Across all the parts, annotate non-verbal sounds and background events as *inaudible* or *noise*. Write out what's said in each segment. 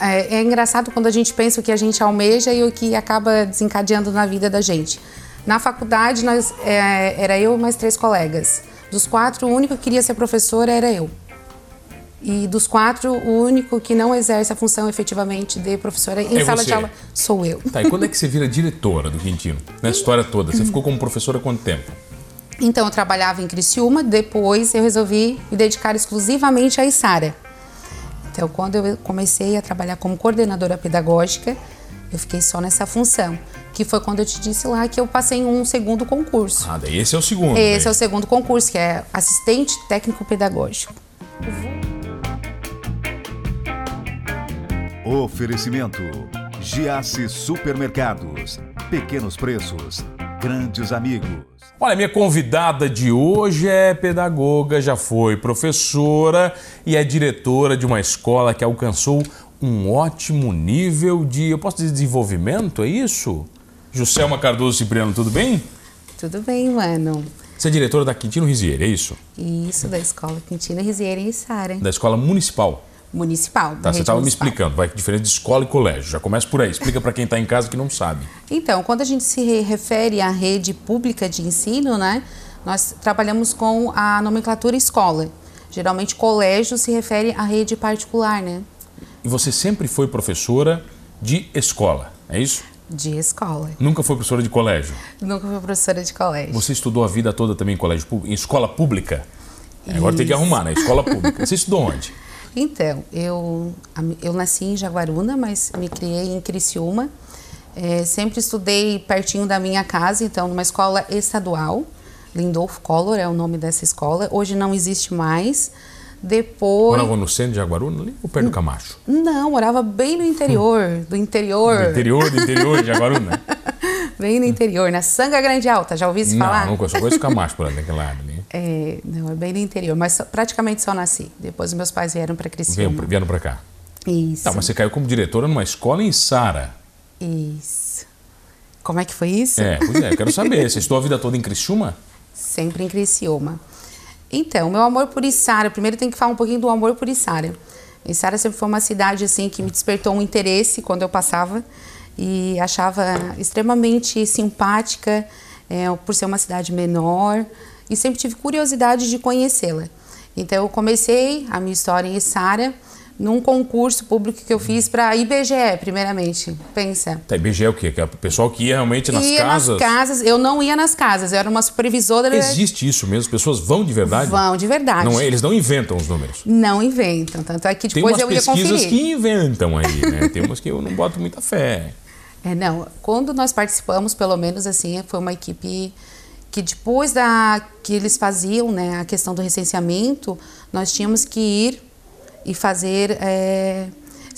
é, é engraçado quando a gente pensa o que a gente almeja e o que acaba desencadeando na vida da gente. Na faculdade, nós, é, era eu e mais três colegas. Dos quatro, o único que queria ser professora era eu. E dos quatro, o único que não exerce a função efetivamente de professora em É sala você. de aula sou eu. Tá, e quando é que você vira diretora do Quintino? Nessa história toda. Você ficou como professora quanto tempo? Então, eu trabalhava em Criciúma, depois eu resolvi me dedicar exclusivamente à Isara. Então, quando eu comecei a trabalhar como coordenadora pedagógica, eu fiquei só nessa função, que foi quando eu te disse lá que eu passei em um segundo concurso. Ah, daí esse é o segundo. Esse é daí. o segundo concurso, que é assistente técnico pedagógico. Oferecimento: Giasse Supermercados. Pequenos preços, grandes amigos. Olha, minha convidada de hoje é pedagoga, já foi professora e é diretora de uma escola que alcançou um ótimo nível de, eu posso dizer, desenvolvimento, é isso? Juscelma Cardoso Cipriano, tudo bem? Tudo bem, mano. Você é diretora da Quintino Rizieri, é isso? Isso, da Escola Quintina Rizieri e Sara. Da escola municipal. Municipal. Tá, você estava me explicando, vai diferente de escola e colégio. Já começa por aí. Explica para quem está em casa que não sabe. Então, quando a gente se re- refere à rede pública de ensino, né, nós trabalhamos com a nomenclatura escola. Geralmente, colégio se refere à rede particular, né, E você sempre foi professora de escola, é isso? de escola. Nunca foi professora de colégio. Nunca fui professora de colégio. Você estudou a vida toda também em colégio público, em escola pública? É, agora tem que arrumar, né? Escola pública. Você estudou onde? Então, eu, eu nasci em Jaguaruna, mas me criei em Criciúma. É, sempre estudei pertinho da minha casa, então, numa escola estadual. Lindolfo Collor é o nome dessa escola. Hoje não existe mais. Depois. Morava no centro de Jaguaruna, ali ou perto do Camacho? Não, morava bem no interior, do interior. Do interior, do interior de Jaguaruna? *laughs* Bem no interior, na Sanga Grande Alta, já ouvi isso falar? Não, nunca, só conheço o Camacho por ali, daquele lado. É, não, é bem no interior, mas praticamente só nasci. Depois meus pais vieram para Criciúma. Vieram, vieram pra cá. Isso. Tá, mas você caiu como diretora numa escola em Sara. Isso. Como é que foi isso? É, pois é, eu quero saber. Você estudou a vida toda em Criciúma? Sempre em Criciúma. Então, meu amor por Içara, primeiro tem que falar um pouquinho do amor por Içara. Içara sempre foi uma cidade assim que me despertou um interesse quando eu passava e achava extremamente simpática é, por ser uma cidade menor e sempre tive curiosidade de conhecê-la. Então, eu comecei a minha história em Içara num concurso público que eu fiz para IBGE, primeiramente. Pensa. Tá, IBGE é o quê? Que é o pessoal que ia realmente nas ia casas. nas casas, eu não ia nas casas, eu era uma supervisora. Existe isso mesmo? As pessoas vão de verdade? Vão, de verdade. Não é? Eles não inventam os números. Não inventam, tanto é que Tem depois umas eu ia pesquisas conferir. que inventam aí, né? Tem umas que eu não boto muita fé. É, não, quando nós participamos, pelo menos assim, foi uma equipe que depois da que eles faziam, né, a questão do recenseamento, nós tínhamos que ir e fazer, é,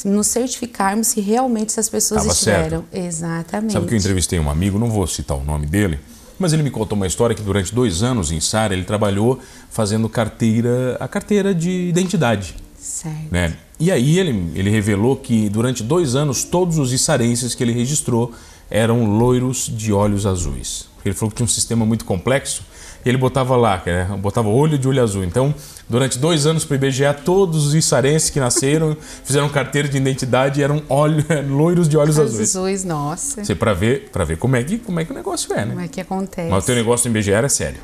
nos certificarmos se realmente essas pessoas Tava estiveram. Exatamente. Sabe que eu entrevistei um amigo, não vou citar o nome dele, mas ele me contou uma história que durante dois anos em Sara ele trabalhou fazendo carteira, a carteira de identidade. Certo. Né? E aí ele, ele revelou que durante dois anos todos os içarenses que ele registrou eram loiros de olhos azuis. Ele falou que tinha um sistema muito complexo e ele botava lá, né? botava olho de olho azul. Então, durante dois anos para o IBGE, todos os içarenses que nasceram *laughs* fizeram carteira de identidade e eram olho, *laughs* loiros de olhos azuis. azuis, nossa. Você para ver, para ver como é que como é que o negócio é, né? Como é que acontece? Mas o teu negócio no IBGE era sério.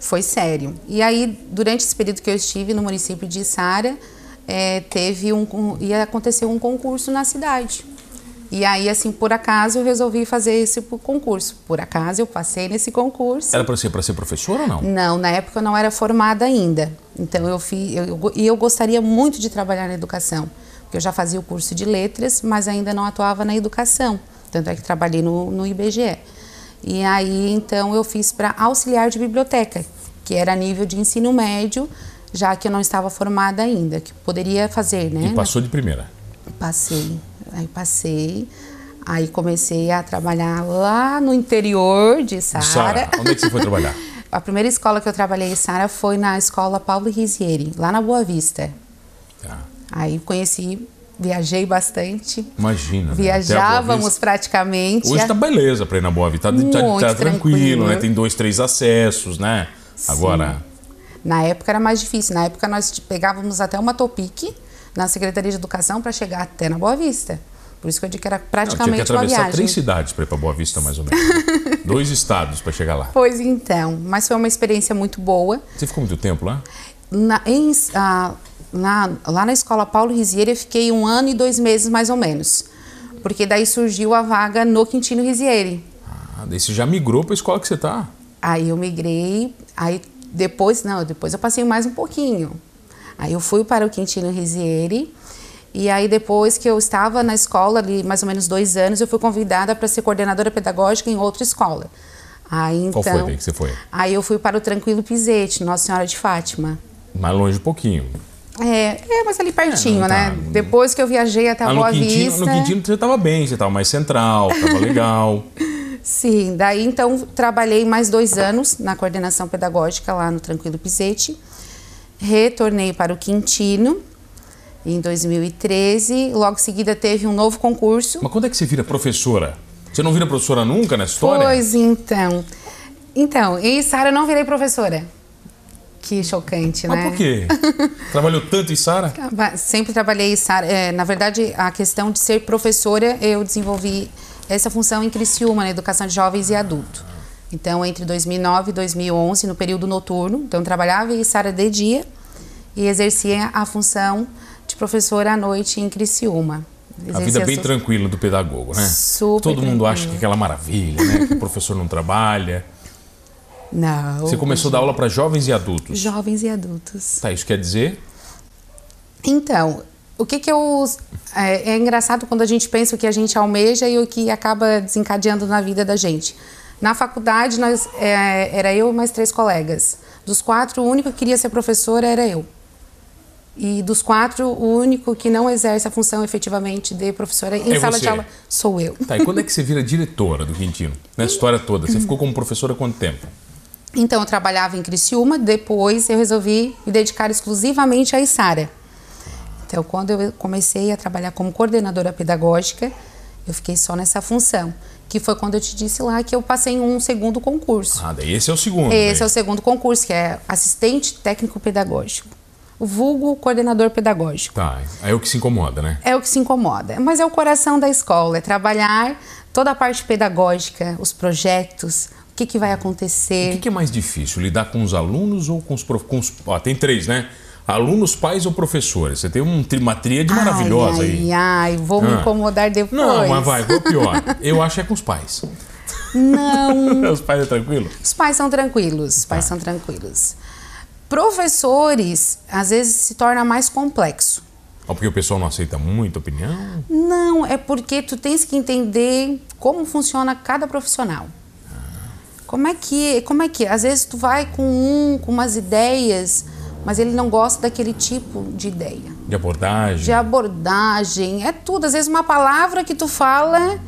Foi sério. E aí, durante esse período que eu estive no município de Sara, é, teve um, um- ia acontecer um concurso na cidade. E aí, assim, por acaso, eu resolvi fazer esse concurso. Por acaso, eu passei nesse concurso. Era para ser para ser professor ou não? Não, na época eu não era formada ainda. Então eu fiz, eu, eu- e eu gostaria muito de trabalhar na educação, porque eu já fazia o curso de letras, mas ainda não atuava na educação. Tanto é que trabalhei no, no IBGE. E aí então eu fiz para auxiliar de biblioteca, que era nível de ensino médio, já que eu não estava formada ainda, que poderia fazer, né? E passou de primeira. Passei. Aí passei. Aí comecei a trabalhar lá no interior de Sara, Sara. onde é que você foi trabalhar? *laughs* A primeira escola que eu trabalhei em Sara foi na escola Paulo Rizieri, lá na Boa Vista. Tá. Aí conheci, viajei bastante. Imagina. né? Viajávamos Vista. praticamente. Hoje tá beleza pra ir na Boa Vista. Tá, tá- tá tranquilo, tranquilo. né? Tem dois, três acessos, né? Agora, Na época era mais difícil. Na época nós pegávamos até uma Topic, na Secretaria de Educação para chegar até na Boa Vista. Por isso que eu digo que era Não, tinha praticamente que atravessar três cidades para ir para Boa Vista, mais ou menos. *laughs* Dois estados para chegar lá. Pois então, mas foi uma experiência muito boa. Você ficou muito tempo lá? Na, em, ah, na- lá na escola Paulo Rizieri eu fiquei um ano e dois meses mais ou menos. Porque daí surgiu a vaga no Quintino Rizieri. Ah, daí você já migrou para a escola que você tá. Aí eu migrei, aí depois, não, depois eu passei mais um pouquinho. Aí eu fui para o Quintino Rizieri, e aí depois que eu estava na escola, ali mais ou menos dois anos, eu fui convidada para ser coordenadora pedagógica em outra escola. Aí Qual então. foi daí que você foi? Aí eu fui para o Tranquilo Pisete, Nossa Senhora de Fátima. Mais longe um pouquinho. É, é mas ali pertinho, não, tá. né? Depois que eu viajei até a Ah, no Boa Quintino, Vista. no Quintino você estava bem, você estava mais central, estava legal. *laughs* Sim, daí então trabalhei mais dois anos na coordenação pedagógica lá no Tranquilo Pisete. Retornei para o Quintino em 2013. Logo em seguida teve um novo concurso. Mas quando é que você vira professora? Você não vira professora nunca nessa história? Pois então. Então, em Sara eu não virei professora. Que chocante, Mas né? por quê? *laughs* Trabalhou tanto em Sara? Sempre trabalhei, Sara. É, na verdade, a questão de ser professora, eu desenvolvi essa função em Criciúma, na educação de jovens e adultos. Então, entre 2009 e 2011, no período noturno, então trabalhava em Sara de dia e exercia a função de professora à noite em Criciúma. A vida Exercia bem su- tranquila do pedagogo, né? Super Todo mundo tranquila. acha que é aquela maravilha, né? Que o professor não trabalha. *laughs* Não. Você começou a dar aula para jovens e adultos. Jovens e adultos. Tá, isso quer dizer? Então, o que que eu... É, é engraçado quando a gente pensa o que a gente almeja e o que acaba desencadeando na vida da gente. Na faculdade, nós, é, era eu e mais três colegas. Dos quatro, o único que queria ser professora era eu. E dos quatro, o único que não exerce a função efetivamente de professora em É sala você. de aula sou eu. Tá, e quando é que você vira diretora do Quintino? Nessa história toda. Você ficou como professora há quanto tempo? Então, eu trabalhava em Criciúma, depois eu resolvi me dedicar exclusivamente à Isara. Então, quando eu comecei a trabalhar como coordenadora pedagógica, eu fiquei só nessa função, que foi quando eu te disse lá que eu passei em um segundo concurso. Ah, daí esse é o segundo. Esse é daí. o segundo concurso, que é assistente técnico pedagógico. O vulgo coordenador pedagógico. Tá, é o que se incomoda, né? É o que se incomoda, mas é o coração da escola, é trabalhar toda a parte pedagógica, os projetos, o que, que vai O acontecer. que, que é mais difícil, lidar com os alunos ou com os... prof- Com os ó, tem três, né? Alunos, pais ou professores. Você tem um, uma tríade maravilhosa ai, aí. Ai, ai, vou me Ah. incomodar depois. Não, mas vai, o pior. *laughs* Eu acho que é com os pais. Não, *laughs* os pais é tranquilo? os pais são tranquilos, os Tá. pais são tranquilos. Professores, às vezes se torna mais complexo. Porque o pessoal não aceita muita opinião? Não, é porque tu tens que entender como funciona cada profissional. Como é que, como é que, às vezes tu vai com um, com umas ideias, mas ele não gosta daquele tipo de ideia. De abordagem? De abordagem, é tudo. Às vezes uma palavra que tu fala,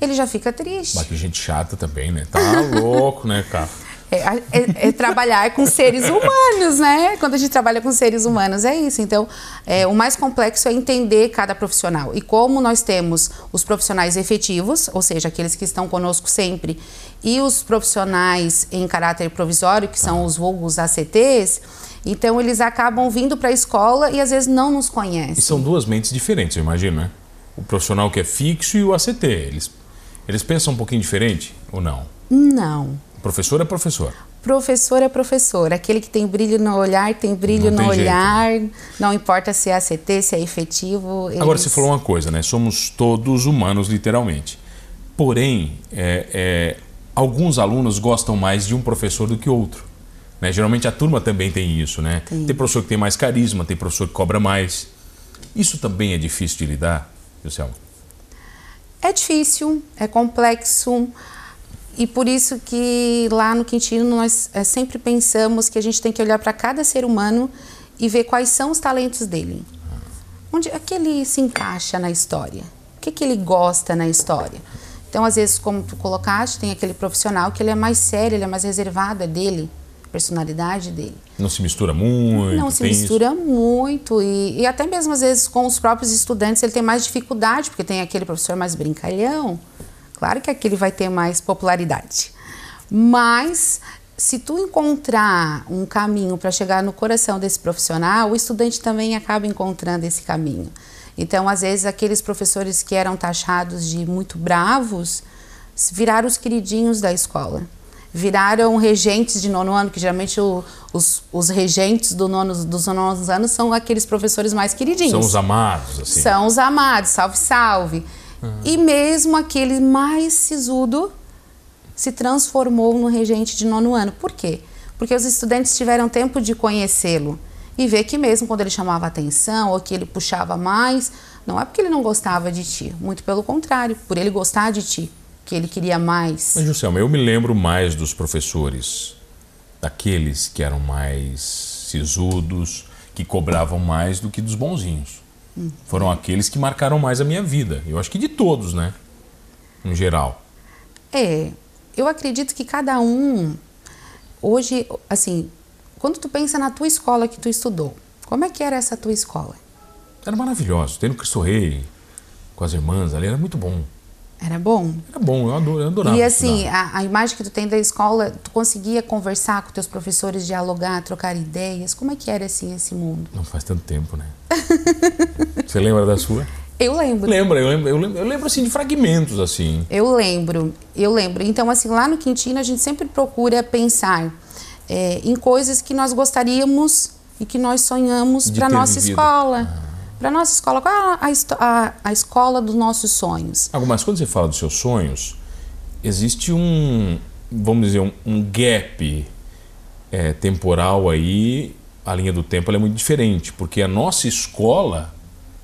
ele já fica triste. Mas que gente chata também, né? Tá *laughs* louco, né, cara? É, é- é trabalhar com seres humanos, né? Quando a gente trabalha com seres humanos, é isso. Então, é, o mais complexo é entender cada profissional. E como nós temos os profissionais efetivos, ou seja, aqueles que estão conosco sempre, e os profissionais em caráter provisório, que são os vulgos ACTs, então eles acabam vindo para a escola e às vezes não nos E conhecem. são duas mentes diferentes, eu imagino, né? O profissional que é fixo e o ACT. Eles, eles pensam um pouquinho diferente ou não? Não. O professor é professor. Professor é professor, aquele que tem brilho no olhar, tem brilho Não no tem jeito, olhar, não importa se é ACT, se é efetivo. Agora, eles- você falou uma coisa, né? Somos todos humanos, literalmente. Porém, é, é, alguns alunos gostam mais de um professor do que outro. Né? Geralmente a turma também tem isso, né? Tem. Tem professor que tem mais carisma, tem professor que cobra mais. Isso também é difícil de lidar, Luciano? É difícil, é complexo e por isso que lá no Quintino nós é, sempre pensamos que a gente tem que olhar para cada ser humano e ver quais são os talentos dele. Onde é que ele se encaixa na história? O que, que ele gosta na história? Então, às vezes, como tu colocaste, tem aquele profissional que ele é mais sério, ele é mais reservado, é dele, personalidade dele. Não se mistura muito? Não se tem isso? mistura muito e, e até mesmo às vezes com os próprios estudantes ele tem mais dificuldade porque tem aquele professor mais brincalhão. Claro que aquele vai ter mais popularidade, mas se tu encontrar um caminho para chegar no coração desse profissional, o estudante também acaba encontrando esse caminho. Então, às vezes, aqueles professores que eram taxados de muito bravos viraram os queridinhos da escola. Viraram regentes de nono ano, que geralmente o, os, os regentes do nono, dos nonos anos são aqueles professores mais queridinhos. São os amados, assim. São os amados, salve, salve. Uhum. E mesmo aquele mais sisudo se transformou no regente de nono ano. Por quê? Porque os estudantes tiveram tempo de conhecê-lo e ver que mesmo quando ele chamava atenção ou que ele puxava mais, não é porque ele não gostava de ti, muito pelo contrário, por ele gostar de ti, que ele queria mais. Mas, Juscelma, eu me lembro mais dos professores, daqueles que eram mais sisudos, que cobravam mais do que dos bonzinhos. Hum. Foram aqueles que marcaram mais a minha vida. Eu acho que de todos, né? Em geral. É, eu acredito que cada um hoje, assim, quando tu pensa na tua escola que tu estudou, como é que era essa tua escola? Era maravilhoso. Tem no Cristo Rei, com as irmãs ali, era muito bom. Era bom? Era bom, eu adorava. E assim, a, a, imagem que tu tem da escola, tu conseguia conversar com teus professores, dialogar, trocar ideias? Como é que era assim esse mundo? Não faz tanto tempo, né? *laughs* Você lembra da sua? Eu lembro. Lembra, eu lembro, eu lembro, eu lembro assim de fragmentos assim. Eu lembro, eu lembro. Então assim, lá no Quintino a gente sempre procura pensar é, em coisas que nós gostaríamos e que nós sonhamos para nossa vivido. escola. Ah. Para nossa escola, qual é a, a, a escola dos nossos sonhos? Algumas quando você fala dos seus sonhos, existe um, vamos dizer, um, um gap é, temporal aí, a linha do tempo é muito diferente, porque a nossa escola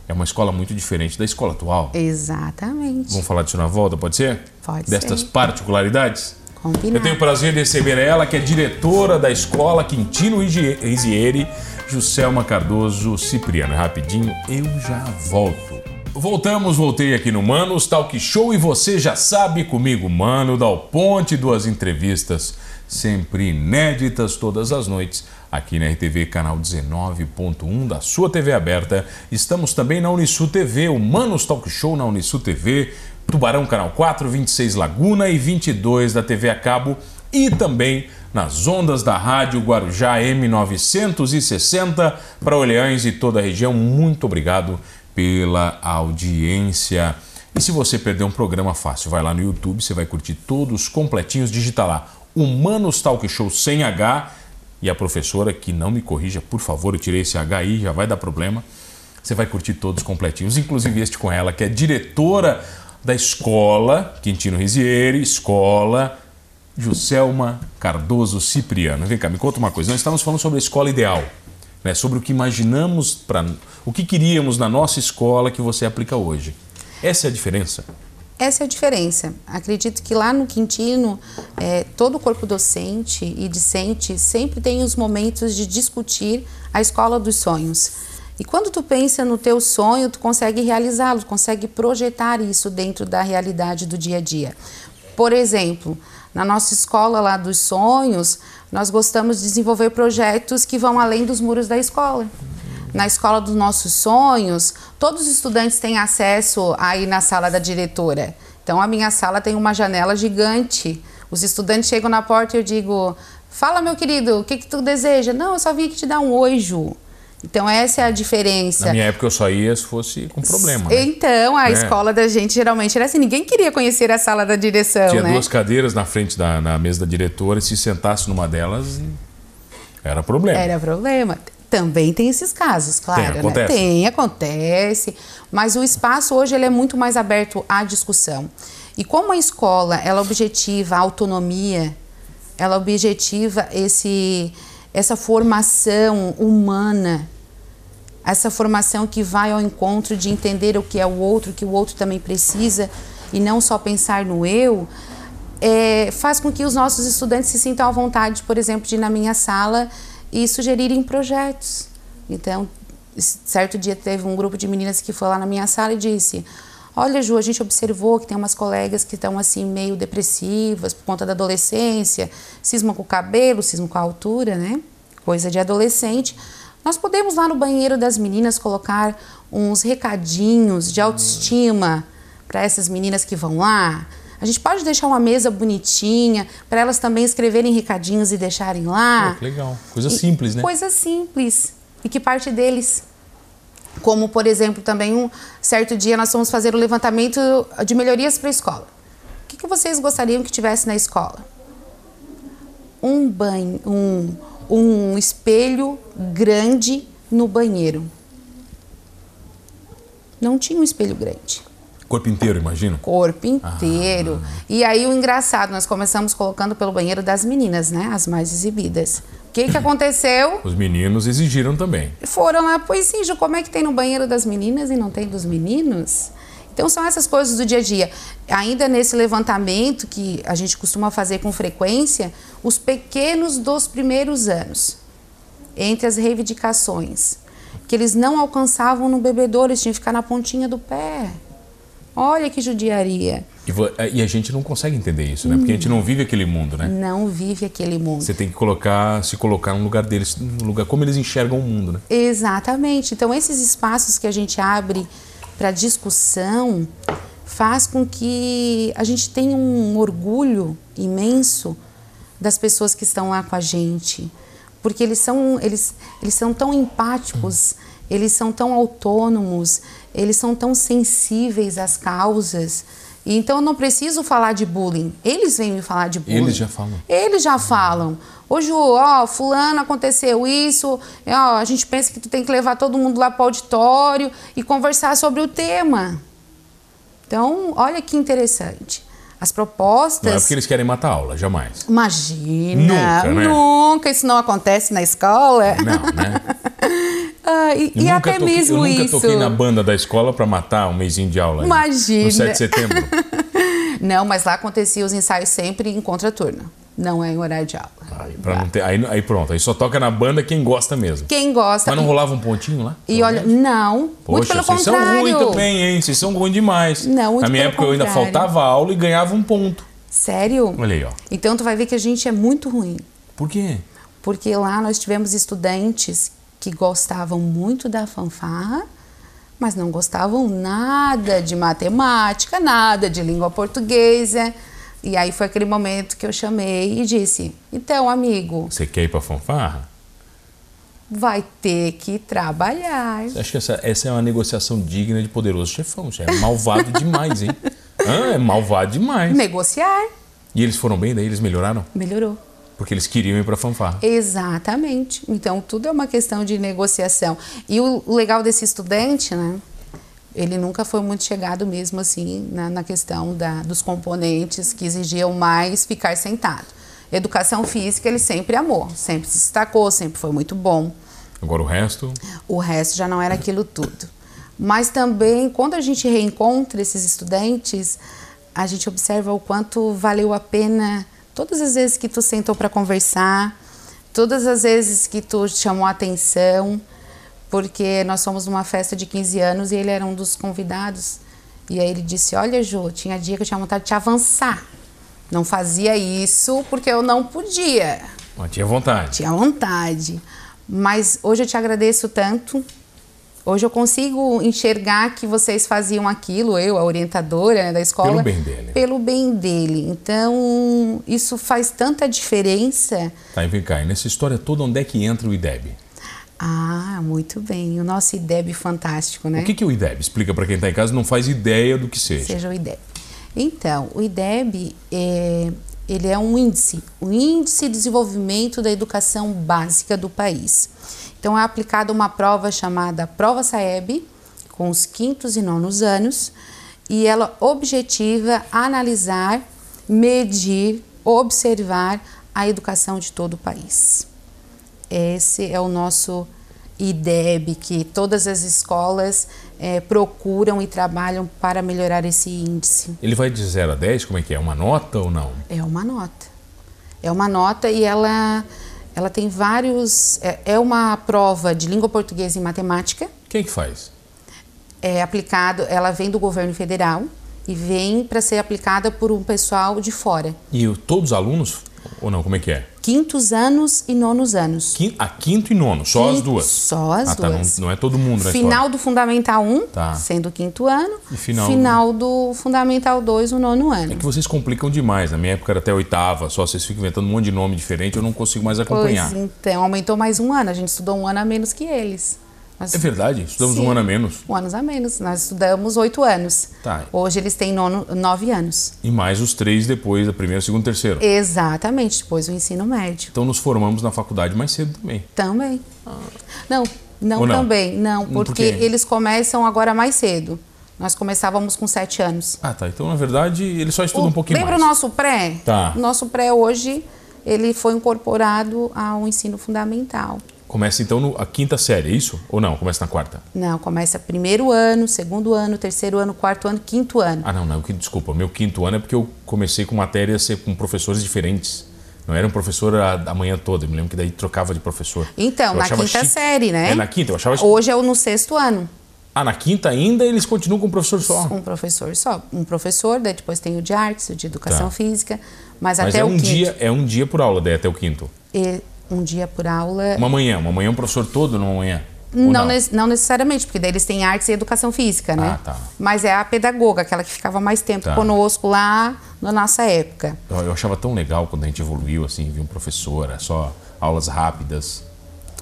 é uma escola muito diferente da escola atual. Exatamente. Vamos falar disso na volta, pode ser? Pode Destas ser. particularidades? Combinado. Eu tenho o prazer de receber ela, que é diretora da escola Quintino Risieri, Juscelma Cardoso Cipriano. Rapidinho, eu já volto. Voltamos, voltei aqui no Manos Talk Show e você já sabe comigo, Mano Dal Ponte, duas entrevistas sempre inéditas todas as noites aqui na RTV canal 19.1 da sua TV aberta. Estamos também na Unisul TV, o Manos Talk Show na Unisul TV, Tubarão canal 4, 26 Laguna e 22 da TV a cabo e também nas ondas da rádio Guarujá M960 para Orleães e toda a região. Muito obrigado pela audiência. E se você perder um programa fácil, vai lá no YouTube, você vai curtir todos completinhos, digita lá Humanos Talk Show sem H e a professora, que não me corrija, por favor, eu tirei esse H aí, já vai dar problema. Você vai curtir todos completinhos, inclusive este com ela, que é diretora da escola Quintino Risieri, escola Juscelma Cardoso Cipriano. Vem cá, me conta uma coisa. Nós estamos falando sobre a escola ideal, né? sobre o que imaginamos, para o que queríamos na nossa escola que você aplica hoje. Essa é a diferença? Essa é a diferença. Acredito que lá no Quintino, é, todo o corpo docente e discente sempre tem os momentos de discutir a escola dos sonhos. E quando tu pensa no teu sonho, tu consegue realizá-lo, consegue projetar isso dentro da realidade do dia a dia. Por exemplo, na nossa escola lá dos sonhos, nós gostamos de desenvolver projetos que vão além dos muros da escola na escola dos nossos sonhos, todos os estudantes têm acesso aí na sala da diretora. Então a minha sala tem uma janela gigante. Os estudantes chegam na porta e eu digo: "Fala, meu querido, o que que tu deseja?" "Não, eu só vim aqui te dar um oi, Ju." Então essa é a diferença. Na minha época eu só ia se fosse com problema. Né? Então a é. escola da gente geralmente era assim, ninguém queria conhecer a sala da direção. Tinha né? duas cadeiras na frente da na mesa da diretora e se sentasse numa delas era problema. Era problema. Também tem esses casos, claro. Tem, né? acontece. Né? Tem, acontece. Mas o espaço hoje ele é muito mais aberto à discussão. E como a escola ela objetiva a autonomia, ela objetiva esse, essa formação humana, essa formação que vai ao encontro de entender o que é o outro, que o outro também precisa, e não só pensar no eu, é, faz com que os nossos estudantes se sintam à vontade, por exemplo, de ir na minha sala e sugerirem projetos. Então, certo dia teve um grupo de meninas que foi lá na minha sala e disse: Olha, Ju, a gente observou que tem umas colegas que estão assim meio depressivas por conta da adolescência, cisma com o cabelo, cisma com a altura, né? Coisa de adolescente. Nós podemos lá no banheiro das meninas colocar uns recadinhos de autoestima para essas meninas que vão lá. A gente pode deixar uma mesa bonitinha para elas também escreverem recadinhos e deixarem lá. Que legal. Coisa simples, né? Coisa simples e que parte deles. Como, por exemplo, também um certo dia nós fomos fazer o levantamento de melhorias para a escola. O que, que vocês gostariam que tivesse na escola? Um banho, um, um espelho grande no banheiro. Não tinha um espelho grande. Corpo inteiro, imagino. Corpo inteiro. Ah. E aí o engraçado, nós começamos colocando pelo banheiro das meninas, né? As mais exibidas. O que, que *laughs* aconteceu? Os meninos exigiram também. Foram lá, pois sim, Ju, como é que tem no banheiro das meninas e não tem dos meninos? Então são essas coisas do dia a dia. Ainda nesse levantamento que a gente costuma fazer com frequência, os pequenos dos primeiros anos, entre as reivindicações, que eles não alcançavam no bebedouro, eles tinham que ficar na pontinha do pé. Olha que judiaria. E, e, a gente não consegue entender isso, né? Porque a gente não vive aquele mundo, né? Não vive aquele mundo. Você tem que colocar, se colocar no lugar deles, no lugar como eles enxergam o mundo, né? Exatamente. Então esses espaços que a gente abre para discussão faz com que a gente tenha um orgulho imenso das pessoas que estão lá com a gente, porque eles são eles eles são tão empáticos, eles são tão autônomos, eles são tão sensíveis às causas. E então eu não preciso falar de bullying. Eles vêm me falar de bullying. Eles já falam. Eles já falam. Ô Ju, ó, fulano aconteceu isso, ó, a gente pensa que tu tem que levar todo mundo lá para o auditório e conversar sobre o tema. Então, olha que interessante. As propostas. Não é porque eles querem matar a aula, jamais. Imagina! Nunca, né? Nunca, isso não acontece na escola. Não, né? *laughs* Ah, e, e até toquei, mesmo eu nunca isso. toquei na banda da escola para matar um mêsinho de aula. Imagina. No 7 de setembro. *laughs* não, mas lá acontecia os ensaios sempre em contraturno. Não é em horário de aula. Aí, não ter, aí, aí, pronto, aí só toca na banda quem gosta mesmo. Quem gosta. Mas não rolava um pontinho lá? E olha, não. Poxa, muito pelo vocês contrário. são ruins também, hein? Vocês são ruins demais. Não, Na minha época eu ainda contrário. faltava aula e ganhava um ponto. Sério? Olha aí, ó. Então tu vai ver que a gente é muito ruim. Por quê? Porque lá nós tivemos estudantes que gostavam muito da fanfarra, mas não gostavam nada de matemática, nada de língua portuguesa. E aí foi aquele momento que eu chamei e disse: Então, amigo, Você quer ir pra fanfarra? vai ter que trabalhar. Acho que essa, essa é uma negociação digna de poderoso chefão. Isso é malvado demais, hein? *laughs* Ah, é malvado demais. Negociar. E eles foram bem, daí eles melhoraram? Melhorou. Porque eles queriam ir pra fanfarra. Exatamente. Então, tudo é uma questão de negociação. E o legal desse estudante, né? Ele nunca foi muito chegado mesmo assim na, na questão da, dos componentes que exigiam mais ficar sentado. Educação física ele sempre amou, sempre se destacou, sempre foi muito bom. Agora o resto. O resto já não era aquilo tudo. Mas também, quando a gente reencontra esses estudantes, a gente observa o quanto valeu a pena todas as vezes que tu sentou para conversar, todas as vezes que tu chamou a atenção, porque nós fomos numa festa de 15 anos e ele era um dos convidados. E aí ele disse: Olha, Ju, tinha dia que eu tinha vontade de te avançar. Não fazia isso porque eu não podia. Mas tinha vontade. Tinha vontade. Mas hoje eu te agradeço tanto. Hoje eu consigo enxergar que vocês faziam aquilo, eu, a orientadora né, da escola. Pelo bem dele. Pelo bem dele. Então, isso faz tanta diferença. Tá, e vem cá, e nessa história toda, onde é que entra o IDEB? Ah, muito bem. O nosso IDEB fantástico, né? O que, que é o IDEB? Explica para quem está em casa não faz ideia do que seja. Seja o IDEB. Então, o IDEB é, ele é um índice, o Índice de Desenvolvimento da Educação Básica do país. Então, é aplicada uma prova chamada Prova Saeb, com os quintos e nonos anos, e ela objetiva analisar, medir, observar a educação de todo o país. Esse é o nosso IDEB, que todas as escolas é, procuram e trabalham para melhorar esse índice. Ele vai de 0 a 10, como é que é? Uma nota ou não? É uma nota. É uma nota e ela, ela tem vários. É, é uma prova de língua portuguesa e matemática. Quem que faz? É aplicado, ela vem do governo federal e vem para ser aplicada por um pessoal de fora. E todos os alunos? Ou não? Como é que é? Quintos anos e nonos anos. A quinto e nono, só as Quinto- duas. Só as ah, tá, não, duas. não é todo mundo na Final do Fundamental 1, Tá. sendo o quinto ano. E final do Fundamental 2, o nono ano. É que vocês complicam demais. Na minha época era até oitava, só vocês ficam inventando um monte de nome diferente, eu não consigo mais acompanhar. Pois então, aumentou mais um ano. A gente estudou um ano a menos que eles. Nós- É verdade, estudamos Sim. um ano a menos. Um ano a menos. Nós estudamos oito anos. Tá. Hoje eles têm nono, nove anos. E mais os três depois da primeira, segundo, terceiro. Exatamente, depois o ensino médio. Então nos formamos na faculdade mais cedo também. Também. Não, não, Ou não? também. Não, Por porque quê? eles começam agora mais cedo. Nós começávamos com sete anos. Ah, tá. Então, na verdade, ele só estuda um pouquinho Lembra mais. o nosso pré? Tá. O nosso pré hoje, ele foi incorporado ao ensino fundamental. Começa então no, a quinta série, é isso? Ou não? Começa na quarta? Não, começa primeiro ano, segundo ano, terceiro ano, quarto ano, quinto ano. Ah, não, não. Desculpa. Meu quinto ano é porque eu comecei com matérias com professores diferentes. Não era um professor a, a manhã toda. Eu me lembro que daí trocava de professor. Então, Eu na quinta chique. série, né? É na quinta, eu achava. Hoje é o no sexto ano. Ah, na quinta ainda eles continuam com o professor só. Um professor só. Um professor, daí depois tem o de artes, o de educação Tá. física, mas, Mas até é o um quinto. dia, é um dia por aula, daí até o quinto. E um dia por aula. Uma manhã, uma manhã um professor todo numa manhã. Não, não. nec- não necessariamente, porque daí eles têm artes e educação física, né? Ah, tá. Mas é a pedagoga, aquela que ficava mais tempo Tá. conosco lá na nossa época. Eu, eu achava tão legal quando a gente evoluiu, assim, vi um professor, é só aulas rápidas.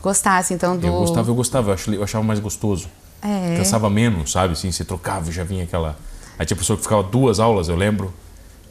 Gostasse, então, do. Eu gostava, eu gostava, eu achava, eu achava mais gostoso. É. Cansava menos, sabe? Assim, você trocava e já vinha aquela. Aí tinha professor que ficava duas aulas, eu lembro.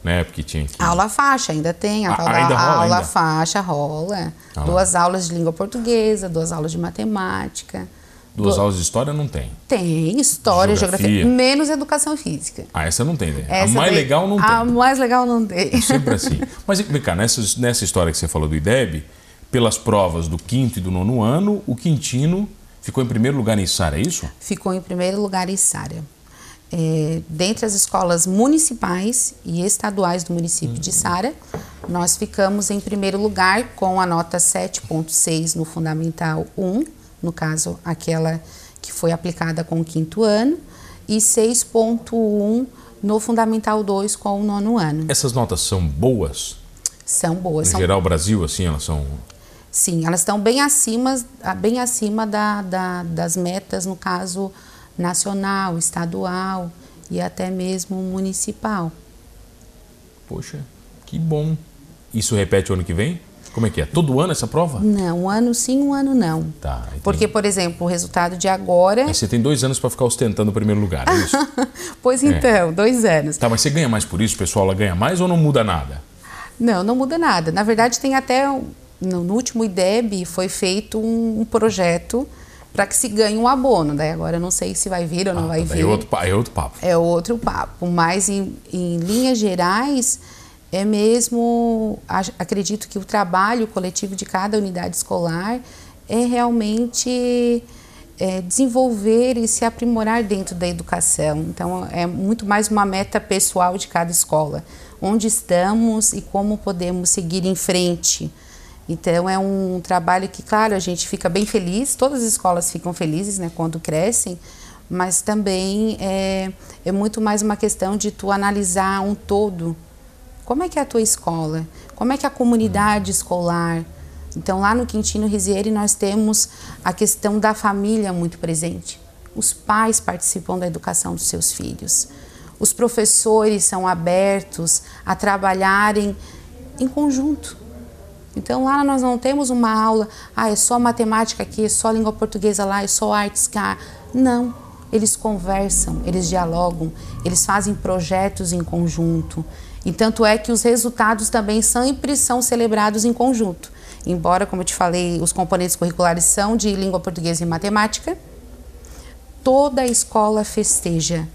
Né? Porque tinha que. Aula faixa, ainda tem. A da ainda rola, aula ainda? faixa rola. Ah. Duas aulas de língua portuguesa, duas aulas de matemática. Duas Du- aulas de história não tem. Tem história, Geografia. geografia, menos educação física. Ah, essa não tem, né? a Essa mais daí- legal não A tem. mais legal não tem. Sempre assim. *laughs* Mas vem cá, nessa, nessa história que você falou do IDEB, pelas provas do quinto e do nono ano, o Quintino ficou em primeiro lugar em Sara, é isso? Ficou em primeiro lugar em Sária. É, dentre as escolas municipais e estaduais do município de Sara, nós ficamos em primeiro lugar com a nota 7.6 no Fundamental 1, no caso, aquela que foi aplicada com o quinto ano, e 6.1 no Fundamental 2 com o nono ano. Essas notas são boas? São boas, No são geral, Brasil, assim, elas são. Sim, elas estão bem acima, bem acima da, da- das metas, no caso nacional, estadual e até mesmo municipal. Poxa, que bom. Isso repete o ano que vem? Como é que é? Todo ano essa prova? Não, um ano sim, um ano não. Tá. Porque, por exemplo, o resultado de agora. Aí você tem dois anos para ficar ostentando o primeiro lugar, é isso? *laughs* pois então, dois anos. tá, mas você ganha mais por isso? Pessoal lá ganha mais ou não muda nada? Não, não muda nada. Na verdade, tem até. No, no último IDEB foi feito um, um projeto para que se ganhe um abono. Daí agora eu não sei se vai vir ou não Ah, vai daí vir. é outro, é outro papo. é outro papo. Mas em, em linhas gerais, é mesmo. Acredito que o trabalho coletivo de cada unidade escolar é realmente é, desenvolver e se aprimorar dentro da educação. Então, é muito mais uma meta pessoal de cada escola. Onde estamos e como podemos seguir em frente. Então é um trabalho que, claro, a gente fica bem feliz, todas as escolas ficam felizes né, quando crescem, mas também é, é muito mais uma questão de tu analisar um todo. Como é que é a tua escola? Como é que é a comunidade escolar? Então lá no Quintino Rizieri nós temos a questão da família muito presente. Os pais participam da educação dos seus filhos. Os professores são abertos a trabalharem em conjunto. Então lá nós não temos uma aula, ah, é só matemática aqui, é só língua portuguesa lá, é só artes cá. Não, eles conversam, eles dialogam, eles fazem projetos em conjunto. E tanto é que os resultados também sempre são celebrados em conjunto. Embora, como eu te falei, os componentes curriculares são de língua portuguesa e matemática, toda a escola festeja.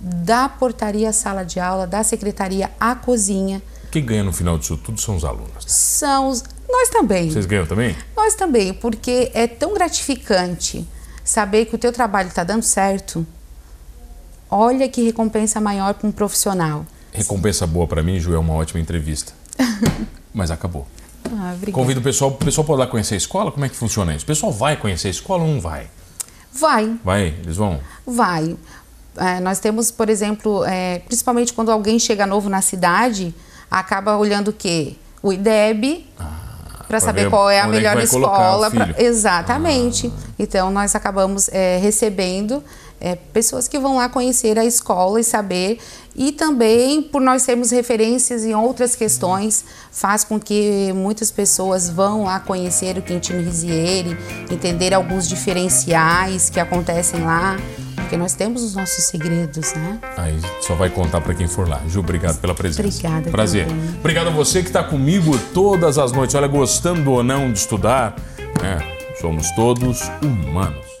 Da portaria à sala de aula, da secretaria à cozinha, Quem ganha no final disso tudo são os alunos. são os. Nós também. Vocês ganham também? Nós também, porque é tão gratificante saber que o teu trabalho está dando certo. Olha que recompensa maior para um profissional. Recompensa boa para mim, Ju, é uma ótima entrevista. *laughs* Mas acabou. Ah. Convido o pessoal, o pessoal pode lá conhecer a escola? Como é que funciona isso? O pessoal vai conhecer a escola ou não vai? Vai, Vai, eles vão? vai. É, nós temos, por exemplo, é, principalmente quando alguém chega novo na cidade, acaba olhando o quê? o IDEB, para pra saber ver qual é a é melhor escola. pra- filho. Ah. Exatamente. Então, nós acabamos é, recebendo é, pessoas que vão lá conhecer a escola e saber. E também, por nós termos referências em outras questões, faz com que muitas pessoas vão lá conhecer o Quintino Risieri, entender alguns diferenciais que acontecem lá. Porque nós temos os nossos segredos, né? Aí só vai contar para quem for lá. Ju, obrigado pela presença. Obrigada Prazer. também. Obrigado a você que está comigo todas as noites. Olha, gostando ou não de estudar, né? somos todos humanos.